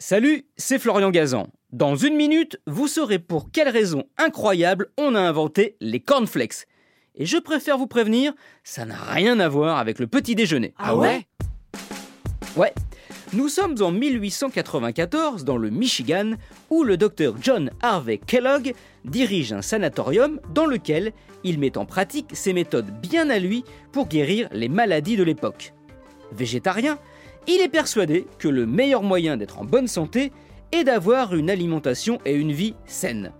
Salut, c'est Florian Gazan. Dans une minute, vous saurez pour quelle raison incroyable on a inventé les cornflakes. Et je préfère vous prévenir, ça n'a rien à voir avec le petit déjeuner. Ah ouais? Ouais. Nous sommes en 1894 dans le Michigan où le docteur John Harvey Kellogg dirige un sanatorium dans lequel il met en pratique ses méthodes bien à lui pour guérir les maladies de l'époque. Végétarien, il est persuadé que le meilleur moyen d'être en bonne santé est d'avoir une alimentation et une vie saine.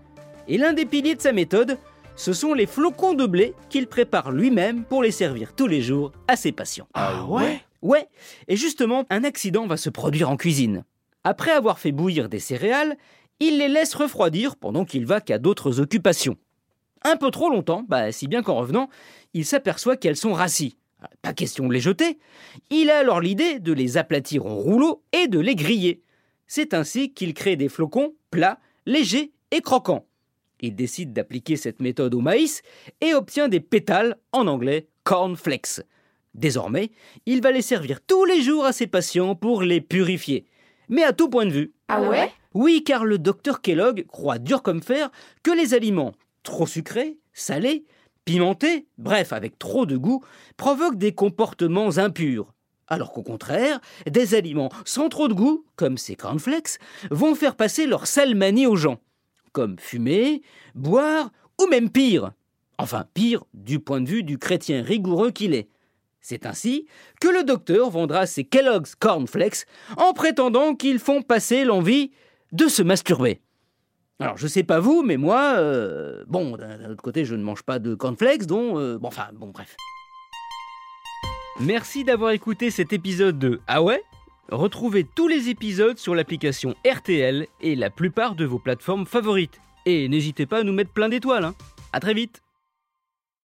Et l'un des piliers de sa méthode, ce sont les flocons de blé qu'il prépare lui-même pour les servir tous les jours à ses patients. Ah ouais? Ouais, et justement, un accident va se produire en cuisine. Après avoir fait bouillir des céréales, il les laisse refroidir pendant qu'il va qu'à d'autres occupations. Un peu trop longtemps, bah, si bien qu'en revenant, il s'aperçoit qu'elles sont rassis. Pas question de les jeter. Il a alors l'idée de les aplatir en rouleaux et de les griller. C'est ainsi qu'il crée des flocons plats, légers et croquants. Il décide d'appliquer cette méthode au maïs et obtient des pétales, en anglais cornflakes. Désormais, il va les servir tous les jours à ses patients pour les purifier. Mais à tout point de vue. Ah ouais? Oui, car le docteur Kellogg croit dur comme fer que les aliments trop sucrés, salés, pimentés, bref, avec trop de goût, provoquent des comportements impurs. Alors qu'au contraire, des aliments sans trop de goût, comme ces cornflakes, vont faire passer leur salmanie aux gens, comme fumer, boire ou même pire. Enfin, pire du point de vue du chrétien rigoureux qu'il est. C'est ainsi que le docteur vendra ses Kellogg's Cornflakes en prétendant qu'ils font passer l'envie de se masturber. Alors, je sais pas vous, mais moi, euh, bon, d'un autre côté, je ne mange pas de cornflakes, dont, euh, bon, enfin, bon, bref. Merci d'avoir écouté cet épisode de Ah ouais? Retrouvez tous les épisodes sur l'application RTL et la plupart de vos plateformes favorites. Et n'hésitez pas à nous mettre plein d'étoiles. Hein. À très vite